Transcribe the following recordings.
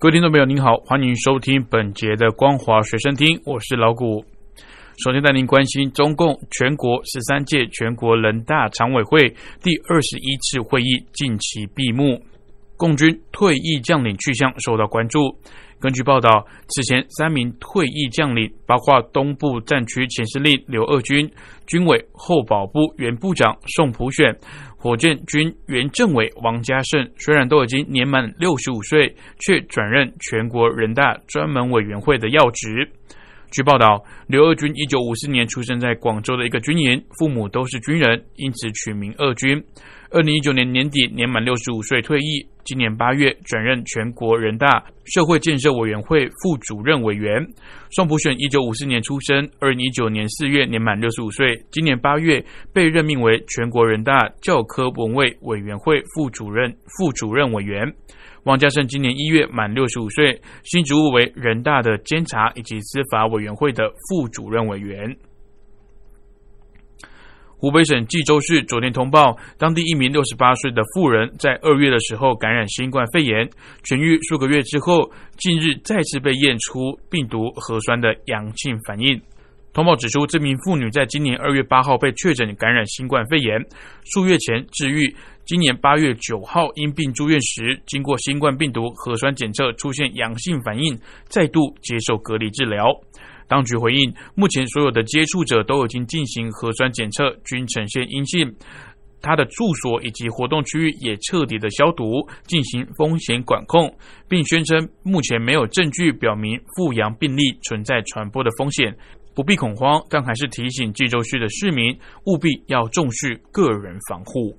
各位听众朋友，您好，欢迎收听本节的光华学生听，我是老谷。首先带您关心中共全国十三届全国人大常委会第二十一次会议近期闭幕，共军退役将领去向受到关注。根据报道，此前三名退役将领，包括东部战区前司令刘二军、军委后保部原部长宋普选。火箭军原政委王家胜虽然都已经年满六十五岁，却转任全国人大专门委员会的要职。据报道，刘二军一九五四年出生在广州的一个军营，父母都是军人，因此取名二军。二零一九年年底年满六十五岁退役，今年八月转任全国人大社会建设委员会副主任委员。宋普选一九五四年出生，二零一九年四月年满六十五岁，今年八月被任命为全国人大教科文卫委员会副主任副主任委员。王家胜今年一月满六十五岁，新职务为人大的监察以及司法委员会的副主任委员。湖北省冀州市昨天通报，当地一名六十八岁的妇人在二月的时候感染新冠肺炎，痊愈数个月之后，近日再次被验出病毒核酸的阳性反应。通报指出，这名妇女在今年二月八号被确诊感染新冠肺炎，数月前治愈，今年八月九号因病住院时，经过新冠病毒核酸检测出现阳性反应，再度接受隔离治疗。当局回应，目前所有的接触者都已经进行核酸检测，均呈现阴性。他的住所以及活动区域也彻底的消毒，进行风险管控，并宣称目前没有证据表明富阳病例存在传播的风险，不必恐慌。但还是提醒冀州市的市民务必要重视个人防护。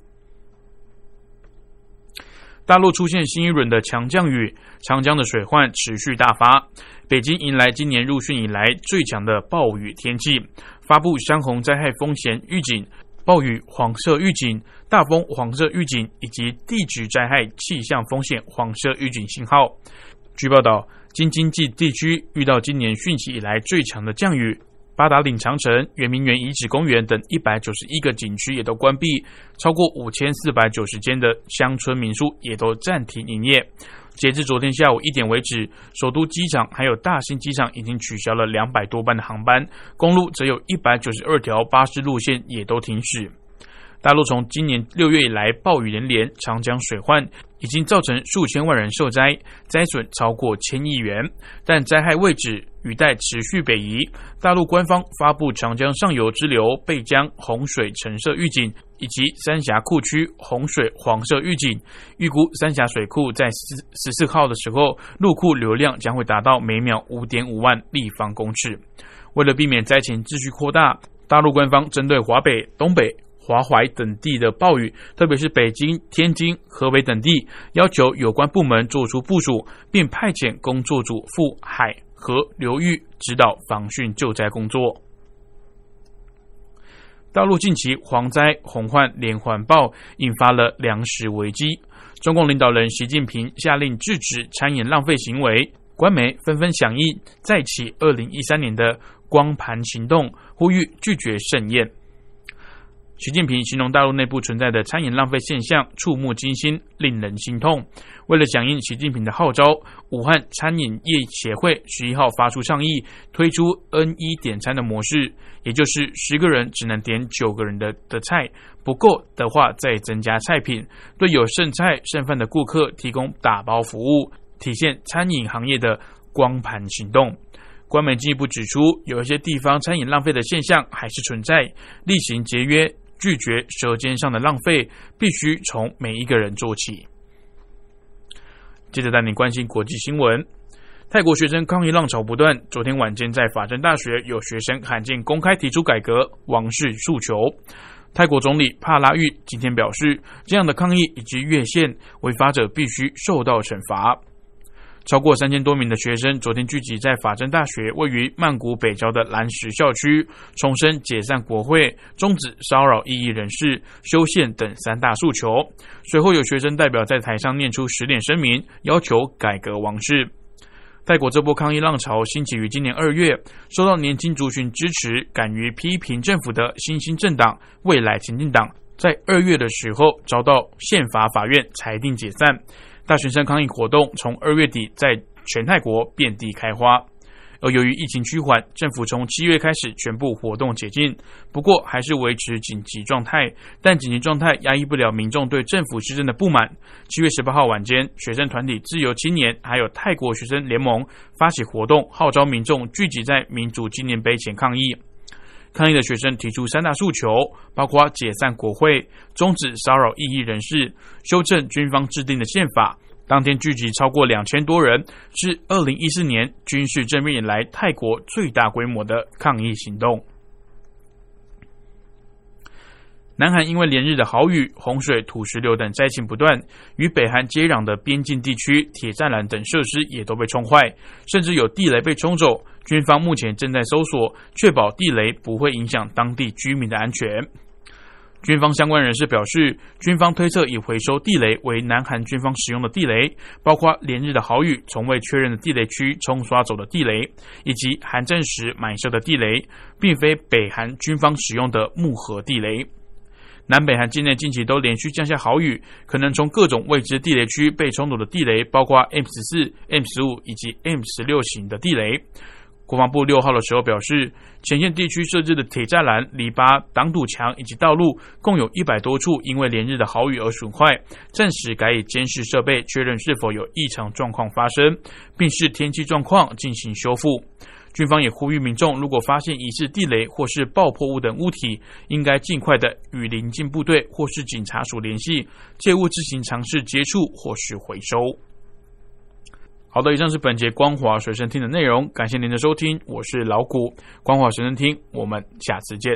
大陆出现新一轮的强降雨，长江的水患持续大发。北京迎来今年入汛以来最强的暴雨天气，发布山洪灾害风险预警、暴雨黄色预警、大风黄色预警以及地质灾害气象风险黄色预警信号。据报道，京津冀地区遇到今年汛期以来最强的降雨。八达岭长城、圆明园遗址公园等一百九十一个景区也都关闭，超过五千四百九十间的乡村民宿也都暂停营业。截至昨天下午一点为止，首都机场还有大兴机场已经取消了两百多班的航班，公路则有一百九十二条巴士路线也都停驶。大陆从今年六月以来暴雨连连，长江水患已经造成数千万人受灾，灾损超过千亿元。但灾害未止，雨带持续北移。大陆官方发布长江上游支流背江洪水橙色预警，以及三峡库区洪水黄色预警。预估三峡水库在十十四号的时候，入库流量将会达到每秒五点五万立方公尺。为了避免灾情继续扩大，大陆官方针对华北、东北。华淮等地的暴雨，特别是北京、天津、河北等地，要求有关部门做出部署，并派遣工作组赴海河流域指导防汛救灾工作。大陆近期蝗灾洪患连环爆，引发了粮食危机。中共领导人习近平下令制止餐饮浪费行为，官媒纷纷响应，再起二零一三年的光盘行动，呼吁拒绝盛宴。习近平形容大陆内部存在的餐饮浪费现象触目惊心，令人心痛。为了响应习近平的号召，武汉餐饮业协会十一号发出倡议，推出 N 一点餐的模式，也就是十个人只能点九个人的的菜，不够的话再增加菜品，对有剩菜剩饭的顾客提供打包服务，体现餐饮行业的光盘行动。官媒进一步指出，有一些地方餐饮浪费的现象还是存在，例行节约。拒绝舌尖上的浪费，必须从每一个人做起。接着带你关心国际新闻：泰国学生抗议浪潮不断。昨天晚间，在法政大学有学生罕见公开提出改革王室诉求。泰国总理帕拉育今天表示，这样的抗议以及越线违法者必须受到惩罚。超过三千多名的学生昨天聚集在法政大学位于曼谷北郊的蓝石校区，重申解散国会、终止骚扰异议人士、修宪等三大诉求。随后有学生代表在台上念出十点声明，要求改革王室。泰国这波抗议浪潮兴起于今年二月，受到年轻族群支持、敢于批评政府的新兴政党未来前进党，在二月的时候遭到宪法法院裁定解散。大学生抗议活动从二月底在全泰国遍地开花。而由于疫情趋缓，政府从七月开始全部活动解禁，不过还是维持紧急状态。但紧急状态压抑不了民众对政府施政的不满。七月十八号晚间，学生团体自由青年还有泰国学生联盟发起活动，号召民众聚集在民主纪念碑前抗议。抗议的学生提出三大诉求，包括解散国会、终止骚扰异议人士、修正军方制定的宪法。当天聚集超过两千多人，是二零一四年军事政变以来泰国最大规模的抗议行动。南韩因为连日的豪雨、洪水、土石流等灾情不断，与北韩接壤的边境地区铁栅栏等设施也都被冲坏，甚至有地雷被冲走。军方目前正在搜索，确保地雷不会影响当地居民的安全。军方相关人士表示，军方推测以回收地雷为南韩军方使用的地雷，包括连日的豪雨、从未确认的地雷区冲刷走的地雷，以及韩战时埋设的地雷，并非北韩军方使用的木盒地雷。南北韩境内近期都连续降下豪雨，可能从各种未知地雷区被冲走的地雷，包括 M 十四、M 十五以及 M 十六型的地雷。国防部六号的时候表示，前线地区设置的铁栅栏、篱笆、挡堵墙以及道路，共有一百多处因为连日的豪雨而损坏，暂时改以监视设备确认是否有异常状况发生，并视天气状况进行修复。军方也呼吁民众，如果发现疑似地雷或是爆破物等物体，应该尽快的与邻近部队或是警察署联系，切勿自行尝试接触或是回收。好的，以上是本节光华随身听的内容，感谢您的收听，我是老谷，光华随身听，我们下次见。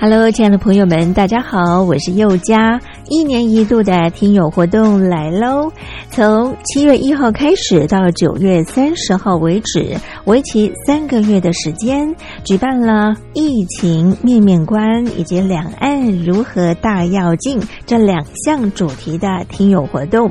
Hello，亲爱的朋友们，大家好，我是佑佳。一年一度的听友活动来喽！从七月一号开始到九月三十号为止，为期三个月的时间，举办了疫情面面观以及两岸如何大要进这两项主题的听友活动。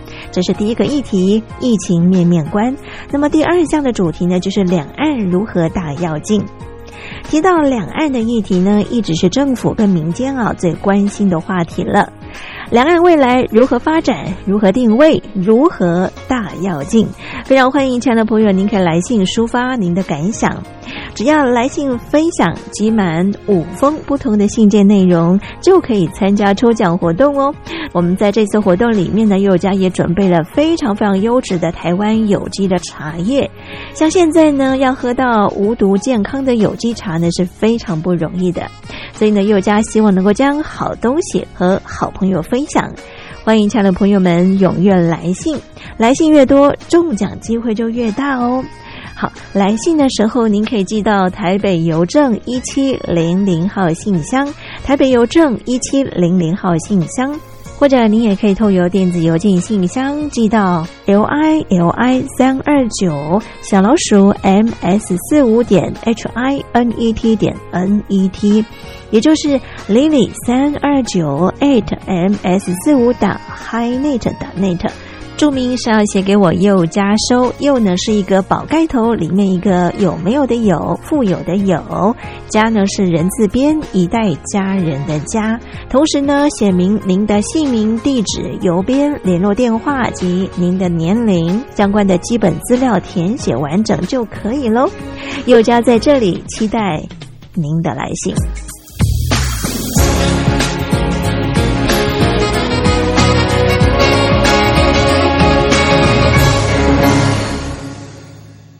这是第一个议题，疫情面面观。那么第二项的主题呢，就是两岸如何大要进。提到两岸的议题呢，一直是政府跟民间啊最关心的话题了。两岸未来如何发展？如何定位？如何大跃进？非常欢迎亲爱的朋友，您可以来信抒发您的感想。只要来信分享集满五封不同的信件内容，就可以参加抽奖活动哦。我们在这次活动里面呢，佑家也准备了非常非常优质的台湾有机的茶叶。像现在呢，要喝到无毒健康的有机茶呢，是非常不容易的。所以呢，佑家希望能够将好东西和好朋友分享。欢迎亲爱的朋友们踊跃来信，来信越多，中奖机会就越大哦。好，来信的时候您可以寄到台北邮政一七零零号信箱，台北邮政一七零零号信箱，或者您也可以透邮电子邮件信箱寄到 l i l i 三二九小老鼠 m s 四五点 h i n e t 点 n e t，也就是 lily 三二九 eight m s 四五打 highnet 打 net。注明是要写给我又加收，又呢是一个宝盖头，里面一个有没有的有，富有的有，家呢是人字边，一代家人的家。同时呢，写明您的姓名、地址、邮编、联络电话及您的年龄，相关的基本资料填写完整就可以喽。又家在这里期待您的来信。